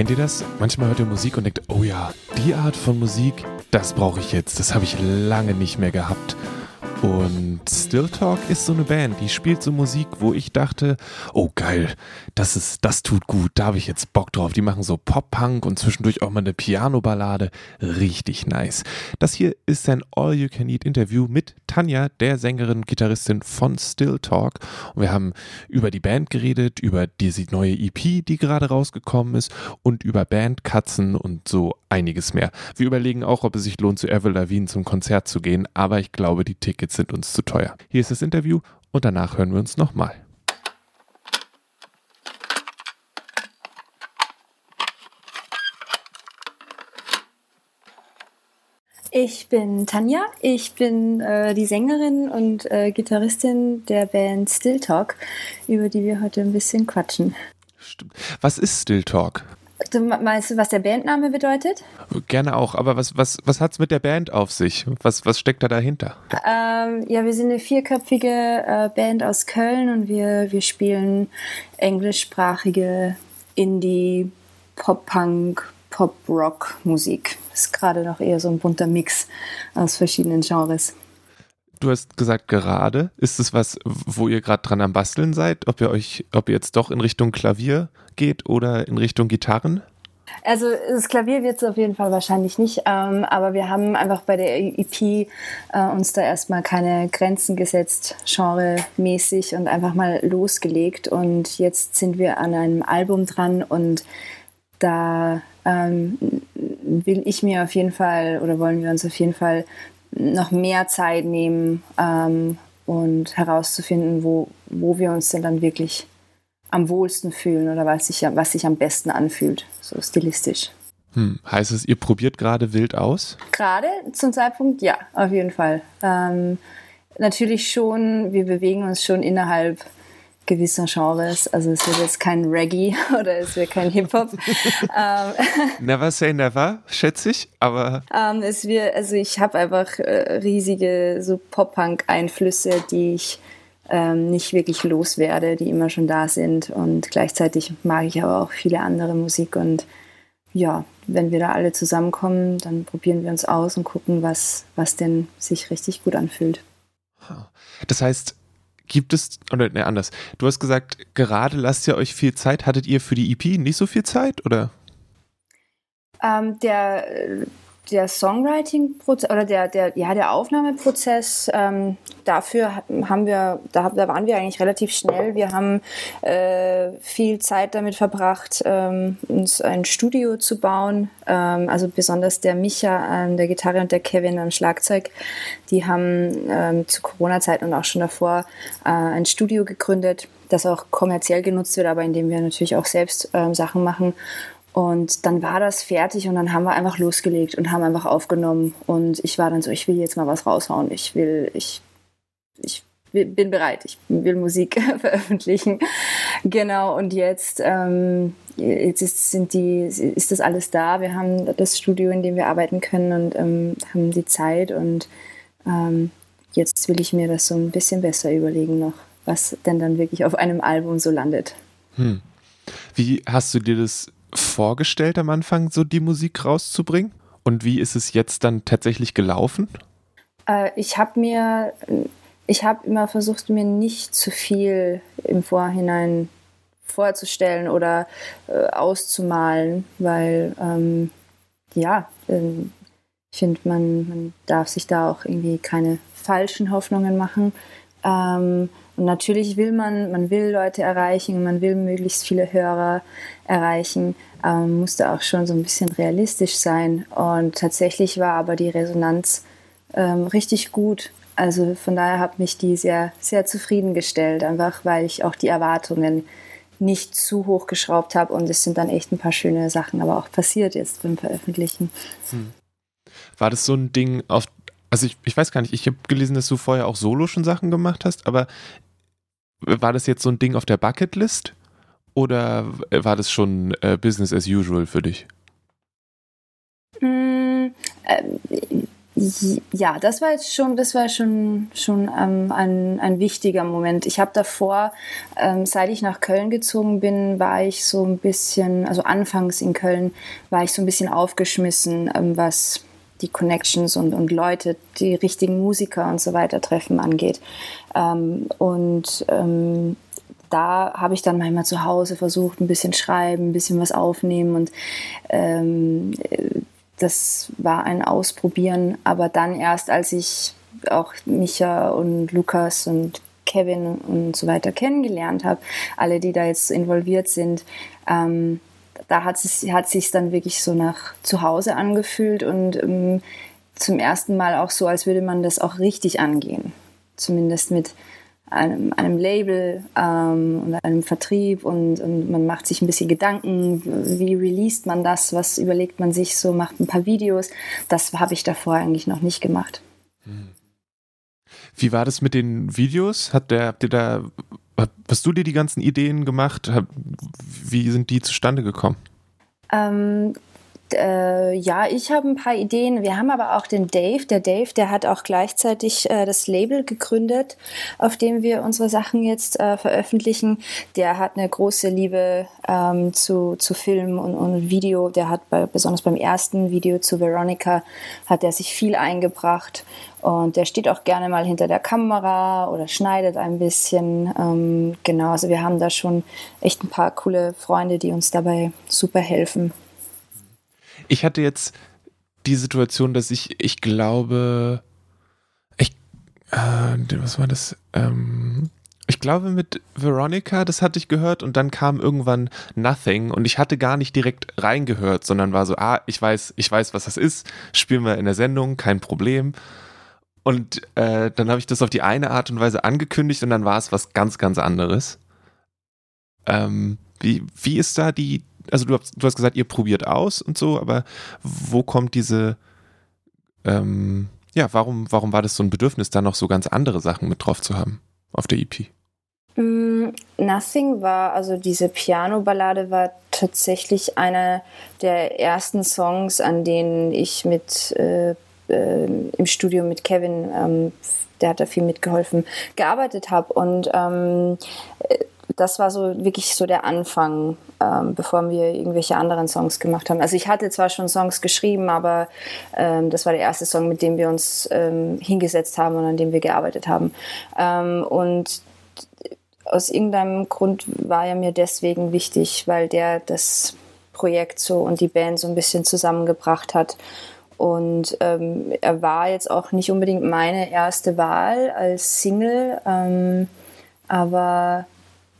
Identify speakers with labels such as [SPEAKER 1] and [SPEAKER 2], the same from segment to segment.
[SPEAKER 1] Kennt ihr das? Manchmal hört ihr Musik und denkt, oh ja, die Art von Musik, das brauche ich jetzt. Das habe ich lange nicht mehr gehabt. Und Still Talk ist so eine Band, die spielt so Musik, wo ich dachte, oh geil, das ist, das tut gut, da habe ich jetzt Bock drauf. Die machen so Pop-Punk und zwischendurch auch mal eine Piano-Ballade. Richtig nice. Das hier ist ein All-You-Can-Eat-Interview mit Tanja, der Sängerin, Gitarristin von Still Talk. Und wir haben über die Band geredet, über diese neue EP, die gerade rausgekommen ist und über Bandkatzen und so einiges mehr. Wir überlegen auch, ob es sich lohnt, zu Avril Lavigne zum Konzert zu gehen, aber ich glaube, die Tickets sind uns zu teuer. Hier ist das Interview und danach hören wir uns nochmal.
[SPEAKER 2] Ich bin Tanja, ich bin äh, die Sängerin und äh, Gitarristin der Band Still Talk, über die wir heute ein bisschen quatschen.
[SPEAKER 1] Stimmt. Was ist Still Talk?
[SPEAKER 2] Du meinst du, was der Bandname bedeutet?
[SPEAKER 1] Gerne auch, aber was, was, was hat es mit der Band auf sich? Was, was steckt da dahinter?
[SPEAKER 2] Ähm, ja, wir sind eine vierköpfige äh, Band aus Köln und wir, wir spielen englischsprachige Indie, Pop-Punk, Pop-Rock-Musik. Ist gerade noch eher so ein bunter Mix aus verschiedenen Genres.
[SPEAKER 1] Du hast gesagt gerade. Ist es was, wo ihr gerade dran am Basteln seid? Ob ihr euch, ob ihr jetzt doch in Richtung Klavier geht oder in Richtung Gitarren?
[SPEAKER 2] Also das Klavier wird es auf jeden Fall wahrscheinlich nicht, ähm, aber wir haben einfach bei der EP äh, uns da erstmal keine Grenzen gesetzt, genremäßig und einfach mal losgelegt. Und jetzt sind wir an einem Album dran und da ähm, will ich mir auf jeden Fall oder wollen wir uns auf jeden Fall noch mehr Zeit nehmen ähm, und herauszufinden, wo, wo wir uns denn dann wirklich am wohlsten fühlen oder was sich, was sich am besten anfühlt, so stilistisch.
[SPEAKER 1] Hm. Heißt es, ihr probiert gerade wild aus?
[SPEAKER 2] Gerade zum Zeitpunkt ja, auf jeden Fall. Ähm, natürlich schon, wir bewegen uns schon innerhalb gewisser Genres. Also es wird jetzt kein Reggae oder es wird kein Hip-Hop.
[SPEAKER 1] ähm, never say never, schätze ich, aber...
[SPEAKER 2] Ähm, es wird, also ich habe einfach äh, riesige so Pop-Punk-Einflüsse, die ich ähm, nicht wirklich loswerde, die immer schon da sind. Und gleichzeitig mag ich aber auch viele andere Musik. Und ja, wenn wir da alle zusammenkommen, dann probieren wir uns aus und gucken, was, was denn sich richtig gut anfühlt.
[SPEAKER 1] Das heißt, gibt es, oder ne, anders, du hast gesagt, gerade lasst ihr euch viel Zeit. Hattet ihr für die EP nicht so viel Zeit, oder?
[SPEAKER 2] Ähm, der der Songwriting-Prozess oder der, der, ja, der Aufnahmeprozess, ähm, dafür haben wir, da, da waren wir eigentlich relativ schnell. Wir haben äh, viel Zeit damit verbracht, ähm, uns ein Studio zu bauen. Ähm, also besonders der Micha an der Gitarre und der Kevin am Schlagzeug, die haben ähm, zu Corona-Zeiten und auch schon davor äh, ein Studio gegründet, das auch kommerziell genutzt wird, aber in dem wir natürlich auch selbst ähm, Sachen machen. Und dann war das fertig und dann haben wir einfach losgelegt und haben einfach aufgenommen. Und ich war dann so, ich will jetzt mal was raushauen. Ich will, ich, ich bin bereit. Ich will Musik veröffentlichen. Genau. Und jetzt, ähm, jetzt ist, sind die, ist das alles da. Wir haben das Studio, in dem wir arbeiten können und ähm, haben die Zeit. Und ähm, jetzt will ich mir das so ein bisschen besser überlegen noch, was denn dann wirklich auf einem Album so landet.
[SPEAKER 1] Hm. Wie hast du dir das vorgestellt am Anfang, so die Musik rauszubringen? Und wie ist es jetzt dann tatsächlich gelaufen?
[SPEAKER 2] Äh, ich habe mir, ich habe immer versucht, mir nicht zu viel im Vorhinein vorzustellen oder äh, auszumalen, weil ähm, ja, äh, ich finde, man, man darf sich da auch irgendwie keine falschen Hoffnungen machen. Ähm, und natürlich will man, man will Leute erreichen, man will möglichst viele Hörer erreichen, ähm, musste auch schon so ein bisschen realistisch sein. Und tatsächlich war aber die Resonanz ähm, richtig gut. Also von daher hat mich die sehr, sehr zufriedengestellt, einfach weil ich auch die Erwartungen nicht zu hoch geschraubt habe und es sind dann echt ein paar schöne Sachen aber auch passiert jetzt beim Veröffentlichen. Hm.
[SPEAKER 1] War das so ein Ding, auf also ich, ich weiß gar nicht, ich habe gelesen, dass du vorher auch solo schon Sachen gemacht hast, aber war das jetzt so ein Ding auf der Bucketlist oder war das schon äh, Business as usual für dich?
[SPEAKER 2] Mm, äh, ja, das war jetzt schon, das war schon, schon ähm, ein, ein wichtiger Moment. Ich habe davor, ähm, seit ich nach Köln gezogen bin, war ich so ein bisschen, also anfangs in Köln, war ich so ein bisschen aufgeschmissen, ähm, was die Connections und, und Leute, die richtigen Musiker und so weiter treffen angeht. Ähm, und ähm, da habe ich dann manchmal zu Hause versucht, ein bisschen schreiben, ein bisschen was aufnehmen und ähm, das war ein Ausprobieren, aber dann erst, als ich auch Micha und Lukas und Kevin und so weiter kennengelernt habe, alle, die da jetzt involviert sind, ähm, da hat es hat sich dann wirklich so nach Zuhause angefühlt und ähm, zum ersten Mal auch so, als würde man das auch richtig angehen. Zumindest mit einem, einem Label ähm, und einem Vertrieb und, und, man macht sich ein bisschen Gedanken, wie released man das, was überlegt man sich so, macht ein paar Videos. Das habe ich davor eigentlich noch nicht gemacht.
[SPEAKER 1] Wie war das mit den Videos? Hat der, habt ihr da, hast du dir die ganzen Ideen gemacht? Wie sind die zustande gekommen?
[SPEAKER 2] Ähm, äh, ja, ich habe ein paar Ideen. Wir haben aber auch den Dave. Der Dave, der hat auch gleichzeitig äh, das Label gegründet, auf dem wir unsere Sachen jetzt äh, veröffentlichen. Der hat eine große Liebe ähm, zu, zu Film und, und Video. Der hat bei, besonders beim ersten Video zu Veronica hat er sich viel eingebracht. Und der steht auch gerne mal hinter der Kamera oder schneidet ein bisschen. Ähm, genau, also wir haben da schon echt ein paar coole Freunde, die uns dabei super helfen.
[SPEAKER 1] Ich hatte jetzt die Situation, dass ich, ich glaube, ich, äh, was war das? Ähm, ich glaube mit Veronica, das hatte ich gehört und dann kam irgendwann Nothing und ich hatte gar nicht direkt reingehört, sondern war so, ah, ich weiß, ich weiß, was das ist, spielen wir in der Sendung, kein Problem. Und äh, dann habe ich das auf die eine Art und Weise angekündigt und dann war es was ganz, ganz anderes. Ähm, wie, wie ist da die, also du hast, du hast gesagt, ihr probiert aus und so, aber wo kommt diese, ähm, ja, warum, warum war das so ein Bedürfnis, da noch so ganz andere Sachen mit drauf zu haben auf der EP?
[SPEAKER 2] Mm, Nothing war, also diese Piano-Ballade war tatsächlich einer der ersten Songs, an denen ich mit äh, äh, im Studio mit Kevin, ähm, der hat da viel mitgeholfen, gearbeitet habe. Und ähm, das war so wirklich so der Anfang, ähm, bevor wir irgendwelche anderen Songs gemacht haben. Also ich hatte zwar schon Songs geschrieben, aber ähm, das war der erste Song, mit dem wir uns ähm, hingesetzt haben und an dem wir gearbeitet haben. Ähm, und aus irgendeinem Grund war er mir deswegen wichtig, weil der das Projekt so und die Band so ein bisschen zusammengebracht hat. Und ähm, er war jetzt auch nicht unbedingt meine erste Wahl als Single, ähm, aber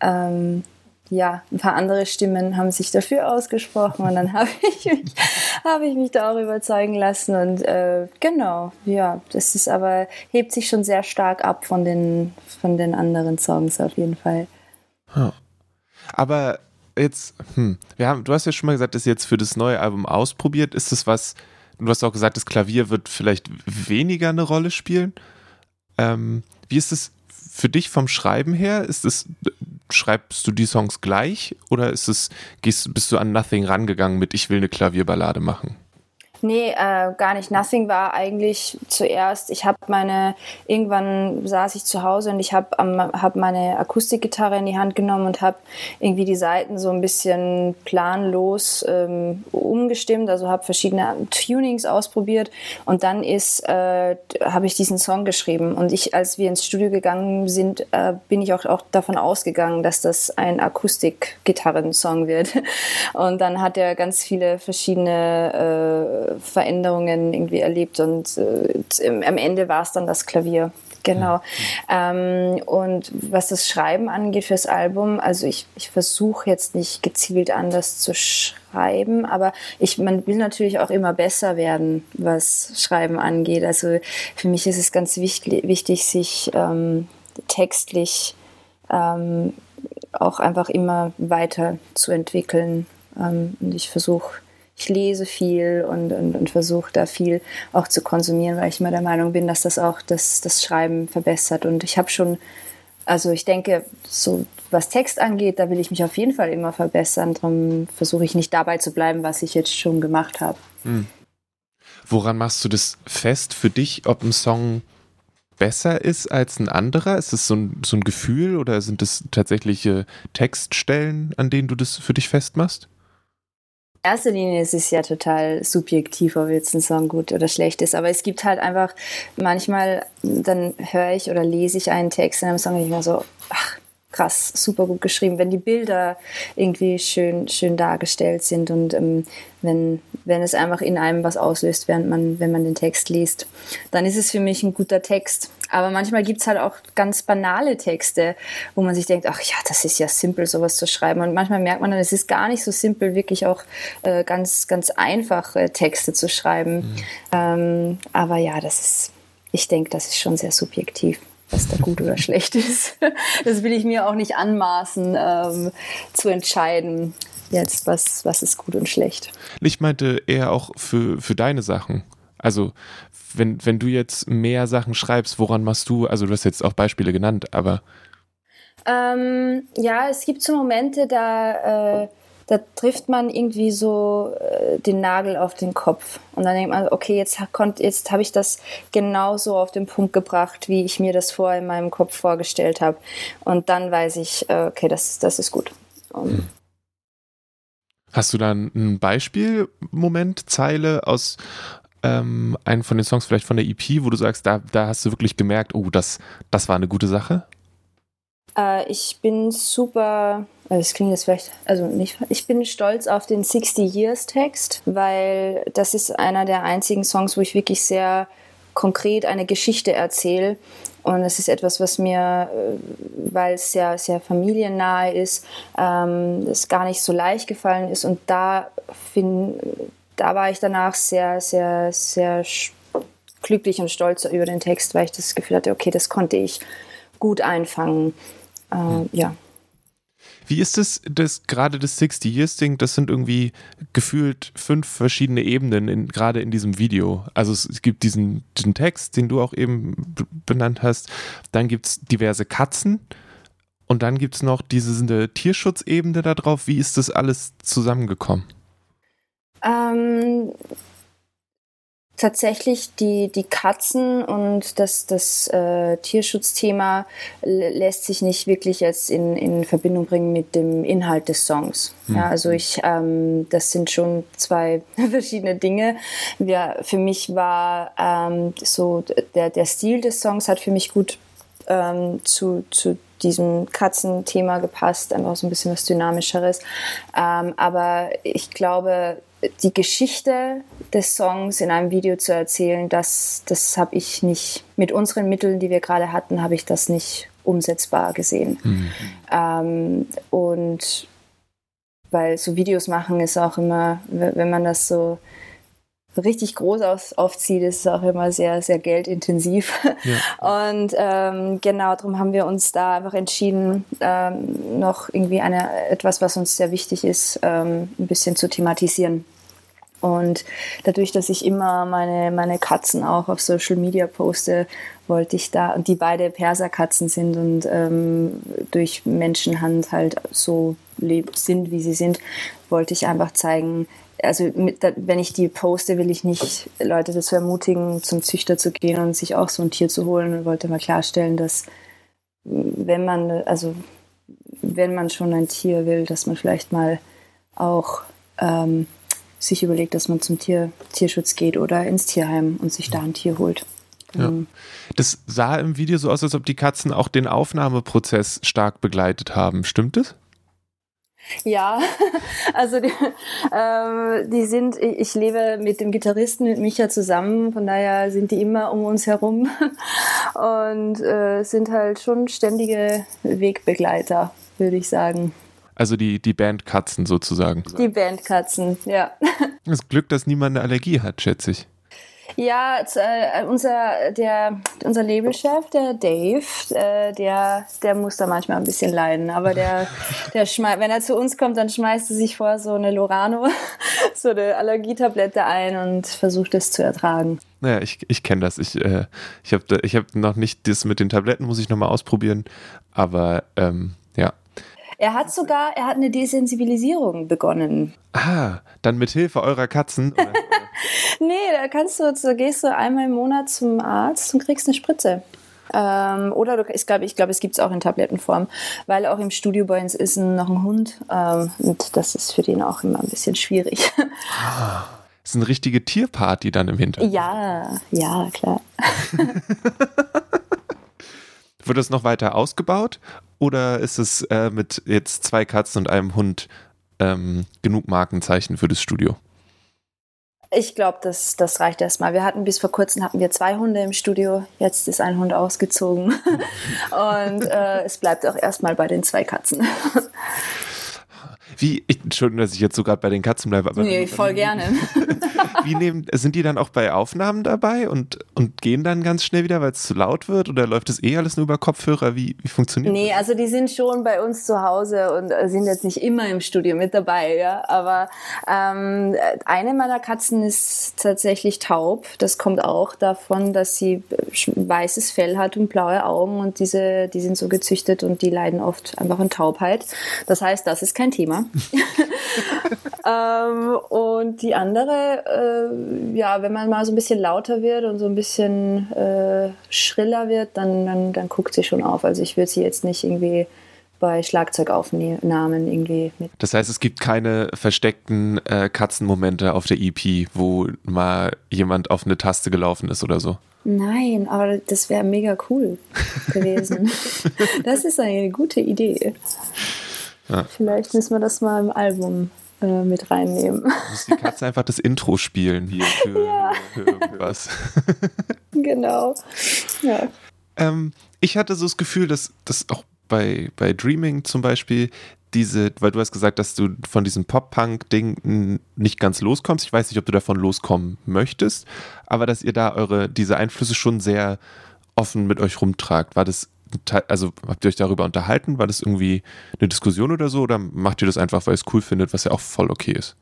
[SPEAKER 2] ähm, ja, ein paar andere Stimmen haben sich dafür ausgesprochen und dann habe ich mich, ich mich da auch überzeugen lassen und äh, genau, ja, das ist aber hebt sich schon sehr stark ab von den von den anderen Songs auf jeden Fall.
[SPEAKER 1] Huh. Aber jetzt, hm, wir haben, du hast ja schon mal gesagt, dass jetzt für das neue Album ausprobiert. Ist das was? Du hast auch gesagt, das Klavier wird vielleicht weniger eine Rolle spielen. Ähm, wie ist es für dich vom Schreiben her? Ist es, schreibst du die Songs gleich oder ist es, gehst, bist du an Nothing rangegangen mit Ich will eine Klavierballade machen?
[SPEAKER 2] Nee, äh, gar nicht. Nothing war eigentlich zuerst, ich habe meine, irgendwann saß ich zu Hause und ich habe hab meine Akustikgitarre in die Hand genommen und habe irgendwie die Seiten so ein bisschen planlos ähm, umgestimmt, also habe verschiedene Tunings ausprobiert. Und dann ist, äh, habe ich diesen Song geschrieben. Und ich, als wir ins Studio gegangen sind, äh, bin ich auch, auch davon ausgegangen, dass das ein Akustikgitarren-Song wird. Und dann hat er ganz viele verschiedene äh, Veränderungen irgendwie erlebt und äh, am Ende war es dann das Klavier. Genau. Ja. Ähm, und was das Schreiben angeht fürs Album, also ich, ich versuche jetzt nicht gezielt anders zu schreiben, aber ich, man will natürlich auch immer besser werden, was Schreiben angeht. Also für mich ist es ganz wichtig, wichtig sich ähm, textlich ähm, auch einfach immer weiter zu entwickeln. Ähm, und ich versuche ich lese viel und, und, und versuche da viel auch zu konsumieren, weil ich immer der Meinung bin, dass das auch das, das Schreiben verbessert. Und ich habe schon, also ich denke, so was Text angeht, da will ich mich auf jeden Fall immer verbessern. Darum versuche ich nicht dabei zu bleiben, was ich jetzt schon gemacht habe. Hm.
[SPEAKER 1] woran machst du das fest für dich, ob ein Song besser ist als ein anderer? Ist es so ein, so ein Gefühl oder sind es tatsächliche Textstellen, an denen du das für dich festmachst?
[SPEAKER 2] In erster Linie ist es ja total subjektiv, ob jetzt ein Song gut oder schlecht ist. Aber es gibt halt einfach manchmal, dann höre ich oder lese ich einen Text in einem Song und ich mir so, ach, krass, super gut geschrieben, wenn die Bilder irgendwie schön, schön dargestellt sind und ähm, wenn, wenn es einfach in einem was auslöst, während man, wenn man den Text liest, dann ist es für mich ein guter Text. Aber manchmal gibt es halt auch ganz banale Texte, wo man sich denkt, ach ja, das ist ja simpel, sowas zu schreiben. Und manchmal merkt man dann, es ist gar nicht so simpel, wirklich auch äh, ganz, ganz einfache Texte zu schreiben. Mhm. Ähm, aber ja, das ist, ich denke, das ist schon sehr subjektiv was da gut oder schlecht ist. Das will ich mir auch nicht anmaßen, ähm, zu entscheiden, jetzt, was, was ist gut und schlecht.
[SPEAKER 1] Ich meinte eher auch für, für deine Sachen. Also, wenn, wenn du jetzt mehr Sachen schreibst, woran machst du, also du hast jetzt auch Beispiele genannt, aber.
[SPEAKER 2] Ähm, ja, es gibt so Momente, da. Äh, da trifft man irgendwie so äh, den Nagel auf den Kopf. Und dann denkt man, okay, jetzt, jetzt habe ich das genauso auf den Punkt gebracht, wie ich mir das vorher in meinem Kopf vorgestellt habe. Und dann weiß ich, äh, okay, das, das ist gut. Um,
[SPEAKER 1] Hast du dann ein Beispiel, Moment, Zeile aus ähm, einem von den Songs, vielleicht von der EP, wo du sagst, da, da hast du wirklich gemerkt, oh, das, das war eine gute Sache?
[SPEAKER 2] Äh, ich bin super, also das klingt jetzt vielleicht, also nicht, ich bin stolz auf den 60 Years Text, weil das ist einer der einzigen Songs, wo ich wirklich sehr konkret eine Geschichte erzähle. Und es ist etwas, was mir, äh, weil es sehr, sehr familiennahe ist, ähm, gar nicht so leicht gefallen ist. Und da, find, da war ich danach sehr, sehr, sehr glücklich und stolz über den Text, weil ich das Gefühl hatte, okay, das konnte ich gut einfangen. Äh, ja.
[SPEAKER 1] Wie ist es, das gerade das 60 Years Ding, das sind irgendwie gefühlt fünf verschiedene Ebenen, in, gerade in diesem Video. Also es, es gibt diesen, diesen, Text, den du auch eben benannt hast, dann gibt es diverse Katzen und dann gibt es noch diese Tierschutzebene da drauf. Wie ist das alles zusammengekommen?
[SPEAKER 2] Ähm, tatsächlich die, die Katzen und das, das äh, Tierschutzthema lässt sich nicht wirklich jetzt in, in Verbindung bringen mit dem Inhalt des Songs. Mhm. Ja, also ich, ähm, das sind schon zwei verschiedene Dinge. Ja, für mich war ähm, so der, der Stil des Songs hat für mich gut ähm, zu, zu diesem Katzenthema gepasst, einfach so ein bisschen was Dynamischeres. Ähm, aber ich glaube, die Geschichte des Songs in einem Video zu erzählen, das, das habe ich nicht, mit unseren Mitteln, die wir gerade hatten, habe ich das nicht umsetzbar gesehen. Mhm. Ähm, und weil so Videos machen ist auch immer, wenn man das so richtig groß auf, aufzieht, ist es auch immer sehr, sehr geldintensiv. Ja. Und ähm, genau darum haben wir uns da einfach entschieden, ähm, noch irgendwie eine, etwas, was uns sehr wichtig ist, ähm, ein bisschen zu thematisieren. Und dadurch, dass ich immer meine, meine Katzen auch auf Social Media poste, wollte ich da, und die beide Perserkatzen sind und ähm, durch Menschenhand halt so sind, wie sie sind, wollte ich einfach zeigen, also mit, wenn ich die poste, will ich nicht Leute dazu ermutigen, zum Züchter zu gehen und sich auch so ein Tier zu holen und wollte mal klarstellen, dass wenn man, also wenn man schon ein Tier will, dass man vielleicht mal auch ähm, sich überlegt, dass man zum Tier, Tierschutz geht oder ins Tierheim und sich da ein Tier holt.
[SPEAKER 1] Ja. Ähm, das sah im Video so aus, als ob die Katzen auch den Aufnahmeprozess stark begleitet haben. Stimmt es?
[SPEAKER 2] Ja, also die, ähm, die sind, ich lebe mit dem Gitarristen, mit Micha zusammen, von daher sind die immer um uns herum und äh, sind halt schon ständige Wegbegleiter, würde ich sagen.
[SPEAKER 1] Also die, die Bandkatzen sozusagen.
[SPEAKER 2] Die Bandkatzen, ja.
[SPEAKER 1] Das Glück, dass niemand eine Allergie hat, schätze ich.
[SPEAKER 2] Ja, äh, unser, der, unser Labelchef, der Dave, äh, der, der muss da manchmal ein bisschen leiden. Aber der, der wenn er zu uns kommt, dann schmeißt er sich vor so eine Lorano, so eine Allergietablette ein und versucht es zu ertragen.
[SPEAKER 1] Naja, ich, ich kenne das. Ich, äh, ich habe ich hab noch nicht das mit den Tabletten, muss ich nochmal ausprobieren. Aber ähm,
[SPEAKER 2] er hat sogar, er hat eine Desensibilisierung begonnen.
[SPEAKER 1] Ah, dann mit Hilfe eurer Katzen.
[SPEAKER 2] nee, da kannst du, da gehst du einmal im Monat zum Arzt und kriegst eine Spritze. Ähm, oder du, ich glaube, ich glaube, es gibt es auch in Tablettenform, weil auch im Studio bei uns ist noch ein Hund ähm, und das ist für den auch immer ein bisschen schwierig.
[SPEAKER 1] Ah, ist eine richtige Tierparty dann im Hintergrund.
[SPEAKER 2] Ja, ja, klar.
[SPEAKER 1] Wird das noch weiter ausgebaut oder ist es äh, mit jetzt zwei Katzen und einem Hund ähm, genug Markenzeichen für das Studio?
[SPEAKER 2] Ich glaube, das, das reicht erstmal. Wir hatten bis vor kurzem hatten wir zwei Hunde im Studio. Jetzt ist ein Hund ausgezogen. Und äh, es bleibt auch erstmal bei den zwei Katzen.
[SPEAKER 1] Wie, ich, Entschuldigung, dass ich jetzt so gerade bei den Katzen bleibe.
[SPEAKER 2] Aber nee, voll gerne.
[SPEAKER 1] Wie nehmen, sind die dann auch bei Aufnahmen dabei und, und gehen dann ganz schnell wieder, weil es zu laut wird? Oder läuft das eh alles nur über Kopfhörer? Wie, wie funktioniert
[SPEAKER 2] nee,
[SPEAKER 1] das?
[SPEAKER 2] Nee, also die sind schon bei uns zu Hause und äh, sind jetzt nicht immer im Studio mit dabei, ja. Aber ähm, eine meiner Katzen ist tatsächlich taub. Das kommt auch davon, dass sie weißes Fell hat und blaue Augen und diese, die sind so gezüchtet und die leiden oft einfach an Taubheit. Das heißt, das ist kein Thema. ähm, und die andere, äh, ja, wenn man mal so ein bisschen lauter wird und so ein bisschen äh, schriller wird, dann, dann, dann guckt sie schon auf. Also ich würde sie jetzt nicht irgendwie bei Schlagzeugaufnahmen irgendwie mit.
[SPEAKER 1] Das heißt, es gibt keine versteckten äh, Katzenmomente auf der EP, wo mal jemand auf eine Taste gelaufen ist oder so.
[SPEAKER 2] Nein, aber das wäre mega cool gewesen. das ist eine gute Idee. Ja. Vielleicht müssen wir das mal im Album äh, mit reinnehmen.
[SPEAKER 1] Muss die Katze einfach das Intro spielen hier für, ja. für irgendwas.
[SPEAKER 2] genau. Ja.
[SPEAKER 1] Ähm, ich hatte so das Gefühl, dass das auch bei, bei Dreaming zum Beispiel diese, weil du hast gesagt, dass du von diesem Pop-Punk-Ding nicht ganz loskommst. Ich weiß nicht, ob du davon loskommen möchtest, aber dass ihr da eure, diese Einflüsse schon sehr offen mit euch rumtragt. War das also habt ihr euch darüber unterhalten? War das irgendwie eine Diskussion oder so? Oder macht ihr das einfach, weil ihr es cool findet, was ja auch voll okay ist?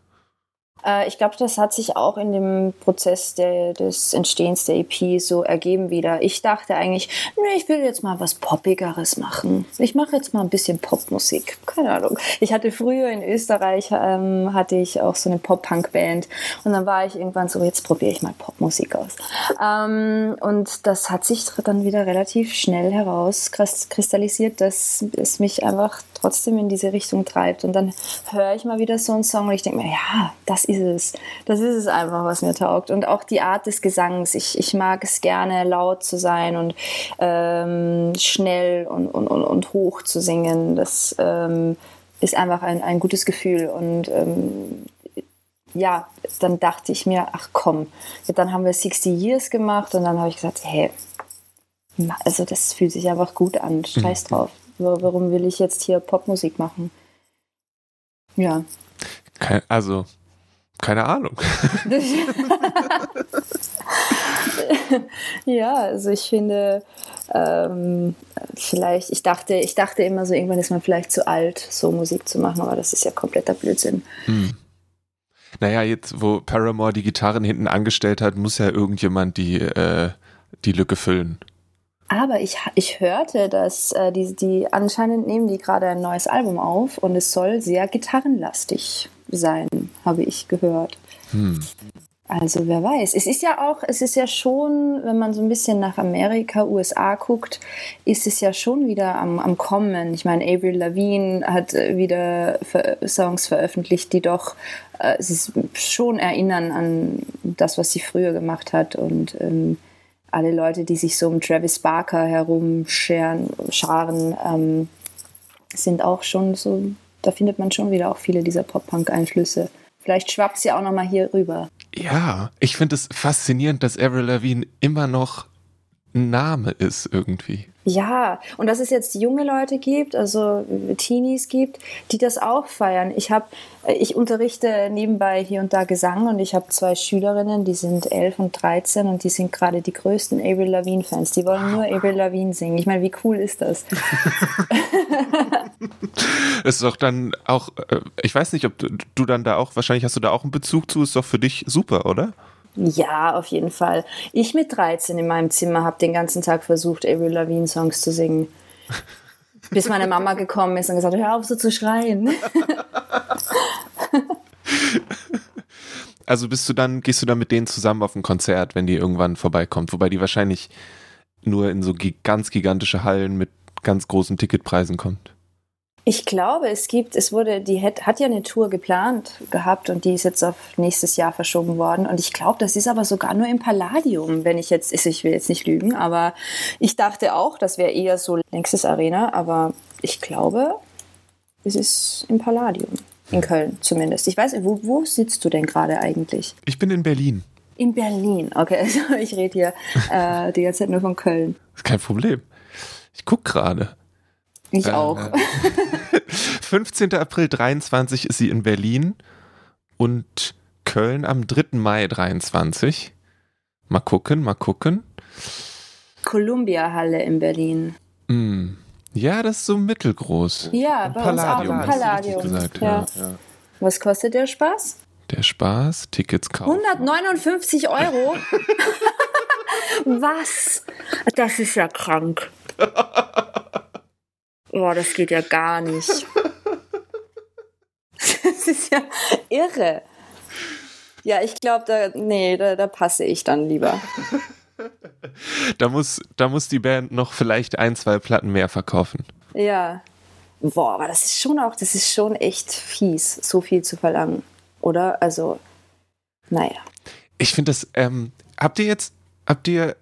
[SPEAKER 2] Äh, ich glaube, das hat sich auch in dem Prozess der, des Entstehens der EP so ergeben wieder. Ich dachte eigentlich, nee, ich will jetzt mal was Poppigeres machen. Ich mache jetzt mal ein bisschen Popmusik. Keine Ahnung. Ich hatte früher in Österreich, ähm, hatte ich auch so eine Pop-Punk-Band und dann war ich irgendwann so, jetzt probiere ich mal Popmusik aus. Ähm, und das hat sich dann wieder relativ schnell herauskristallisiert, dass es mich einfach trotzdem in diese Richtung treibt. Und dann höre ich mal wieder so einen Song und ich denke mir, ja, das ist es. Das ist es einfach, was mir taugt. Und auch die Art des Gesangs. Ich, ich mag es gerne, laut zu sein und ähm, schnell und, und, und, und, hoch zu singen. Das ähm, ist einfach ein, ein gutes Gefühl. Und ähm, ja, dann dachte ich mir, ach komm, dann haben wir 60 Years gemacht und dann habe ich gesagt, hey, also das fühlt sich einfach gut an, scheiß mhm. drauf. Warum will ich jetzt hier Popmusik machen? Ja.
[SPEAKER 1] Also, keine Ahnung.
[SPEAKER 2] ja, also ich finde, ähm, vielleicht, ich dachte, ich dachte immer so, irgendwann ist man vielleicht zu alt, so Musik zu machen, aber das ist ja kompletter Blödsinn. Hm.
[SPEAKER 1] Naja, jetzt, wo Paramore die Gitarren hinten angestellt hat, muss ja irgendjemand die, äh, die Lücke füllen.
[SPEAKER 2] Aber ich, ich hörte, dass äh, die, die anscheinend nehmen die gerade ein neues Album auf und es soll sehr gitarrenlastig sein, habe ich gehört. Hm. Also wer weiß. Es ist ja auch, es ist ja schon, wenn man so ein bisschen nach Amerika, USA guckt, ist es ja schon wieder am, am Kommen. Ich meine, Avril Lavigne hat äh, wieder Songs veröffentlicht, die doch äh, es schon erinnern an das, was sie früher gemacht hat. Und ähm, alle Leute, die sich so um Travis Barker herumscheren, scharen, ähm, sind auch schon so, da findet man schon wieder auch viele dieser Pop-Punk-Einflüsse. Vielleicht schwappt sie auch nochmal hier rüber.
[SPEAKER 1] Ja, ich finde es faszinierend, dass Avril Lavigne immer noch ein Name ist irgendwie.
[SPEAKER 2] Ja, und dass es jetzt junge Leute gibt, also Teenies gibt, die das auch feiern. Ich habe, ich unterrichte nebenbei hier und da Gesang und ich habe zwei Schülerinnen, die sind elf und 13 und die sind gerade die größten Avril Lavigne Fans. Die wollen nur Avril Lavigne singen. Ich meine, wie cool ist das?
[SPEAKER 1] Es ist doch dann auch, äh, ich weiß nicht, ob du, du dann da auch, wahrscheinlich hast du da auch einen Bezug zu, ist doch für dich super, oder?
[SPEAKER 2] Ja, auf jeden Fall. Ich mit 13 in meinem Zimmer habe den ganzen Tag versucht, Avril Lavigne Songs zu singen. Bis meine Mama gekommen ist und gesagt hat, hör auf so zu schreien.
[SPEAKER 1] also bist du dann, gehst du dann mit denen zusammen auf ein Konzert, wenn die irgendwann vorbeikommt? Wobei die wahrscheinlich nur in so ganz gigantische Hallen mit ganz großen Ticketpreisen kommt.
[SPEAKER 2] Ich glaube, es gibt, es wurde, die hat, hat ja eine Tour geplant gehabt und die ist jetzt auf nächstes Jahr verschoben worden. Und ich glaube, das ist aber sogar nur im Palladium, wenn ich jetzt, ich will jetzt nicht lügen, aber ich dachte auch, das wäre eher so nächstes Arena, aber ich glaube, es ist im Palladium. In Köln zumindest. Ich weiß, wo, wo sitzt du denn gerade eigentlich?
[SPEAKER 1] Ich bin in Berlin.
[SPEAKER 2] In Berlin, okay. Also ich rede hier äh, die ganze Zeit nur von Köln.
[SPEAKER 1] Kein Problem. Ich gucke gerade.
[SPEAKER 2] Ich äh, auch.
[SPEAKER 1] 15. April 23 ist sie in Berlin und Köln am 3. Mai 23. Mal gucken, mal gucken.
[SPEAKER 2] Columbia Halle in Berlin.
[SPEAKER 1] Mm. Ja, das ist so mittelgroß.
[SPEAKER 2] Ja, bei Palladium, uns auch Palladium. Gesagt, ja. Ja, Was kostet der Spaß?
[SPEAKER 1] Der Spaß, Tickets kaufen.
[SPEAKER 2] 159 Euro? Was? Das ist ja krank. Boah, das geht ja gar nicht. Das ist ja irre. Ja, ich glaube, da, nee, da, da passe ich dann lieber.
[SPEAKER 1] da, muss, da muss die Band noch vielleicht ein, zwei Platten mehr verkaufen.
[SPEAKER 2] Ja. Boah, aber das ist schon auch, das ist schon echt fies, so viel zu verlangen. Oder? Also, naja.
[SPEAKER 1] Ich finde das, ähm, habt ihr jetzt, habt ihr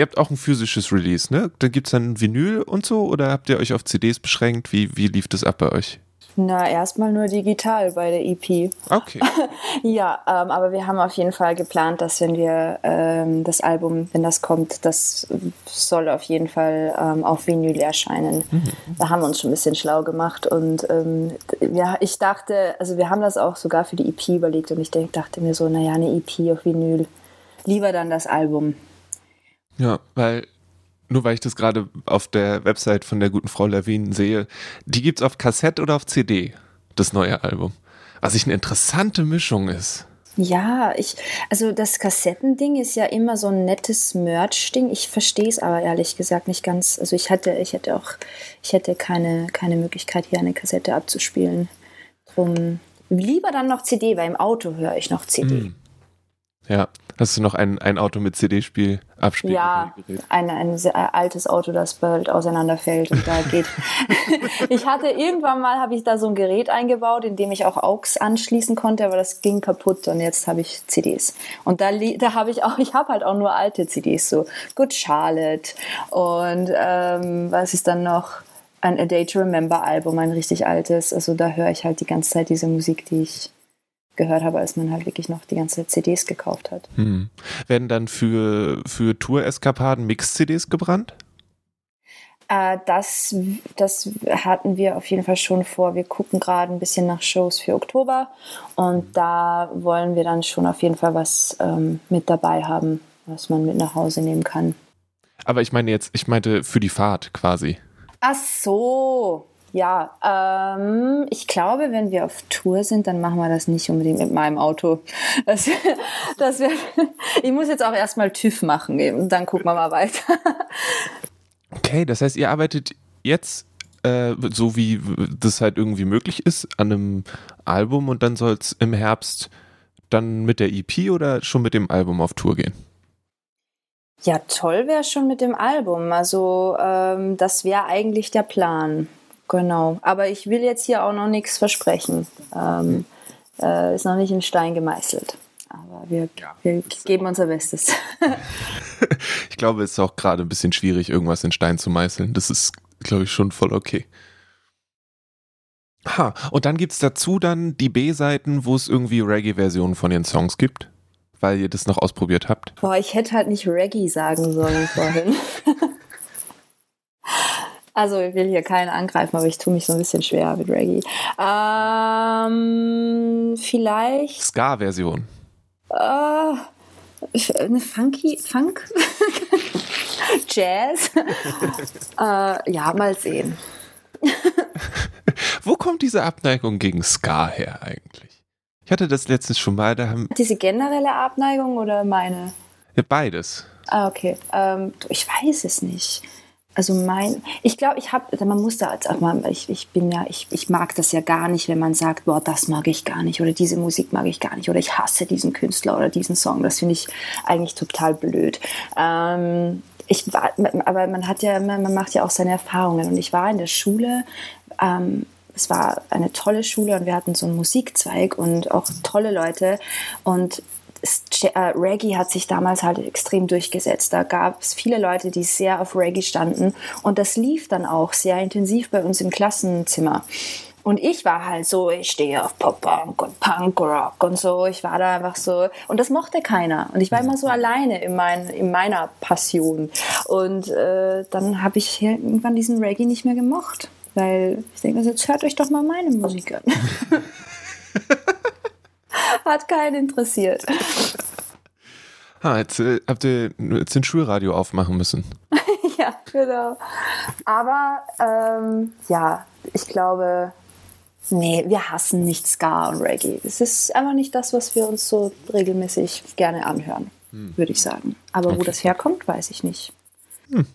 [SPEAKER 1] ihr habt auch ein physisches Release, ne? Da gibt es dann Vinyl und so oder habt ihr euch auf CDs beschränkt? Wie, wie lief das ab bei euch?
[SPEAKER 2] Na, erstmal nur digital bei der EP.
[SPEAKER 1] Okay.
[SPEAKER 2] ja, ähm, aber wir haben auf jeden Fall geplant, dass wenn wir ähm, das Album, wenn das kommt, das soll auf jeden Fall ähm, auf Vinyl erscheinen. Mhm. Da haben wir uns schon ein bisschen schlau gemacht und ähm, ja, ich dachte, also wir haben das auch sogar für die EP überlegt und ich denk, dachte mir so, naja, eine EP auf Vinyl, lieber dann das Album.
[SPEAKER 1] Ja, weil nur weil ich das gerade auf der Website von der guten Frau Lawin sehe, die gibt es auf Kassette oder auf CD, das neue Album. Was ich eine interessante Mischung ist.
[SPEAKER 2] Ja, ich, also das Kassettending ist ja immer so ein nettes Merch-Ding. Ich verstehe es aber ehrlich gesagt nicht ganz. Also ich hätte, ich hätte auch, ich hätte keine, keine Möglichkeit, hier eine Kassette abzuspielen. Drum lieber dann noch CD, weil im Auto höre ich noch CD. Mm.
[SPEAKER 1] Ja, hast du noch ein, ein Auto mit CD-Spiel abspielen?
[SPEAKER 2] Ja, ein, ein sehr altes Auto, das bald auseinanderfällt und da geht. ich hatte irgendwann mal, habe ich da so ein Gerät eingebaut, in dem ich auch AUX anschließen konnte, aber das ging kaputt und jetzt habe ich CDs. Und da, da habe ich auch, ich habe halt auch nur alte CDs, so Good Charlotte und ähm, was ist dann noch? Ein A Day to Remember Album, ein richtig altes. Also da höre ich halt die ganze Zeit diese Musik, die ich gehört habe, als man halt wirklich noch die ganze CDs gekauft hat.
[SPEAKER 1] Hm. Werden dann für, für Tour-Eskapaden Mix-CDs gebrannt?
[SPEAKER 2] Äh, das, das hatten wir auf jeden Fall schon vor. Wir gucken gerade ein bisschen nach Shows für Oktober und da wollen wir dann schon auf jeden Fall was ähm, mit dabei haben, was man mit nach Hause nehmen kann.
[SPEAKER 1] Aber ich meine jetzt, ich meinte für die Fahrt quasi.
[SPEAKER 2] Ach so, ja, ähm, ich glaube, wenn wir auf Tour sind, dann machen wir das nicht unbedingt mit meinem Auto. Das, das wär, ich muss jetzt auch erstmal TÜV machen, und dann gucken wir mal weiter.
[SPEAKER 1] Okay, das heißt, ihr arbeitet jetzt äh, so wie das halt irgendwie möglich ist an einem Album und dann soll es im Herbst dann mit der EP oder schon mit dem Album auf Tour gehen?
[SPEAKER 2] Ja, toll wäre schon mit dem Album. Also ähm, das wäre eigentlich der Plan. Genau, aber ich will jetzt hier auch noch nichts versprechen. Ähm, äh, ist noch nicht in Stein gemeißelt. Aber wir, ja, wir geben unser Bestes.
[SPEAKER 1] ich glaube, es ist auch gerade ein bisschen schwierig, irgendwas in Stein zu meißeln. Das ist, glaube ich, schon voll okay. Ha, und dann gibt es dazu dann die B-Seiten, wo es irgendwie Reggae-Versionen von den Songs gibt, weil ihr das noch ausprobiert habt.
[SPEAKER 2] Boah, ich hätte halt nicht Reggae sagen sollen vorhin. Also ich will hier keinen angreifen, aber ich tue mich so ein bisschen schwer mit Reggae. Ähm, vielleicht.
[SPEAKER 1] Ska-Version.
[SPEAKER 2] Äh, eine funky Funk? Jazz? äh, ja, mal sehen.
[SPEAKER 1] Wo kommt diese Abneigung gegen Ska her eigentlich? Ich hatte das letztens schon mal. Da haben
[SPEAKER 2] Diese generelle Abneigung oder meine?
[SPEAKER 1] Ja, beides.
[SPEAKER 2] Ah, okay. Ähm, ich weiß es nicht. Also mein, ich glaube, ich habe, man muss da ich, ich bin ja, ich, ich mag das ja gar nicht, wenn man sagt, boah, das mag ich gar nicht oder diese Musik mag ich gar nicht oder ich hasse diesen Künstler oder diesen Song. Das finde ich eigentlich total blöd. Ähm, ich war, aber man hat ja, man macht ja auch seine Erfahrungen und ich war in der Schule. Ähm, es war eine tolle Schule und wir hatten so einen Musikzweig und auch tolle Leute und Reggae hat sich damals halt extrem durchgesetzt. Da gab es viele Leute, die sehr auf Reggae standen und das lief dann auch sehr intensiv bei uns im Klassenzimmer. Und ich war halt so, ich stehe auf Pop-Punk und Punk-Rock und so. Ich war da einfach so. Und das mochte keiner. Und ich war immer so alleine in, mein, in meiner Passion. Und äh, dann habe ich irgendwann diesen Reggae nicht mehr gemocht. Weil ich denke, also jetzt hört euch doch mal meine Musik an. Hat keinen interessiert.
[SPEAKER 1] Ha, jetzt äh, habt ihr jetzt den Schulradio aufmachen müssen.
[SPEAKER 2] ja, genau. Aber ähm, ja, ich glaube, nee, wir hassen nicht Ska und Reggae. Es ist einfach nicht das, was wir uns so regelmäßig gerne anhören, hm. würde ich sagen. Aber okay. wo das herkommt, weiß ich nicht. Hm.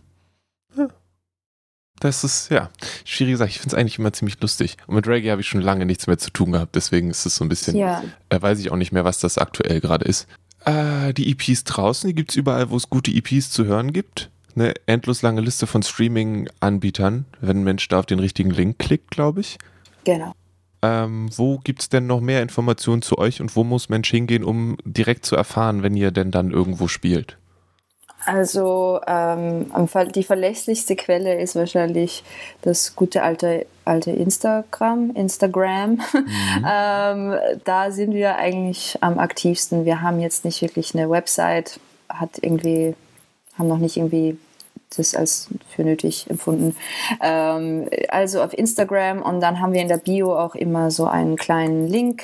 [SPEAKER 1] Das ist, ja, schwierig gesagt. Ich finde es eigentlich immer ziemlich lustig. Und mit Reggae habe ich schon lange nichts mehr zu tun gehabt. Deswegen ist es so ein bisschen, ja. äh, weiß ich auch nicht mehr, was das aktuell gerade ist. Äh, die EPs draußen, die gibt es überall, wo es gute EPs zu hören gibt. Eine endlos lange Liste von Streaming-Anbietern, wenn ein Mensch da auf den richtigen Link klickt, glaube ich.
[SPEAKER 2] Genau.
[SPEAKER 1] Ähm, wo gibt es denn noch mehr Informationen zu euch und wo muss Mensch hingehen, um direkt zu erfahren, wenn ihr denn dann irgendwo spielt?
[SPEAKER 2] Also ähm, die verlässlichste Quelle ist wahrscheinlich das gute alte, alte Instagram. Instagram. Mhm. ähm, da sind wir eigentlich am aktivsten. Wir haben jetzt nicht wirklich eine Website, hat irgendwie, haben noch nicht irgendwie das als für nötig empfunden. Ähm, also auf Instagram und dann haben wir in der Bio auch immer so einen kleinen Link,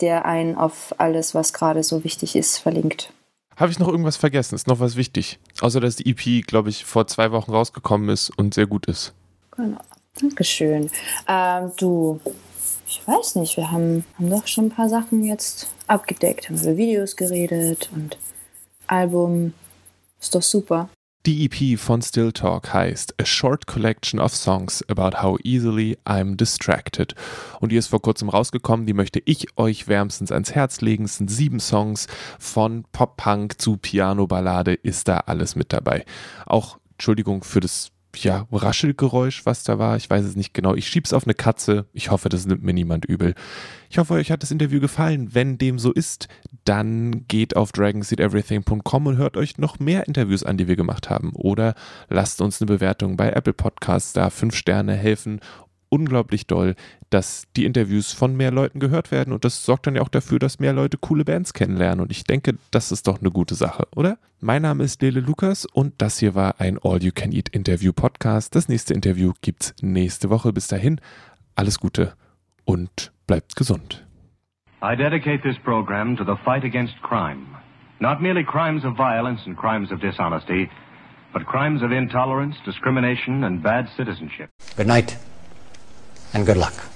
[SPEAKER 2] der einen auf alles, was gerade so wichtig ist, verlinkt.
[SPEAKER 1] Habe ich noch irgendwas vergessen? Ist noch was wichtig? Außer, dass die EP, glaube ich, vor zwei Wochen rausgekommen ist und sehr gut ist.
[SPEAKER 2] Genau. Dankeschön. Ähm, du, ich weiß nicht, wir haben, haben doch schon ein paar Sachen jetzt abgedeckt. Haben über Videos geredet und Album. Ist doch super.
[SPEAKER 1] Die EP von Still Talk heißt A Short Collection of Songs About How Easily I'm Distracted. Und die ist vor kurzem rausgekommen, die möchte ich euch wärmstens ans Herz legen. Es sind sieben Songs von Pop-Punk zu Piano-Ballade, ist da alles mit dabei. Auch, Entschuldigung für das ja, Raschelgeräusch, was da war. Ich weiß es nicht genau. Ich schieb's auf eine Katze. Ich hoffe, das nimmt mir niemand übel. Ich hoffe, euch hat das Interview gefallen. Wenn dem so ist, dann geht auf dragonseedeverything.com und hört euch noch mehr Interviews an, die wir gemacht haben. Oder lasst uns eine Bewertung bei Apple Podcasts da. Fünf Sterne helfen unglaublich doll, dass die Interviews von mehr Leuten gehört werden und das sorgt dann ja auch dafür, dass mehr Leute coole Bands kennenlernen und ich denke, das ist doch eine gute Sache, oder? Mein Name ist Lele Lukas und das hier war ein All You Can Eat Interview Podcast. Das nächste Interview gibt's nächste Woche. Bis dahin, alles Gute und bleibt gesund. I dedicate this program to the fight against crime. Not merely crimes of violence and crimes of dishonesty, but crimes of intolerance, discrimination and bad citizenship. Good night. And good luck.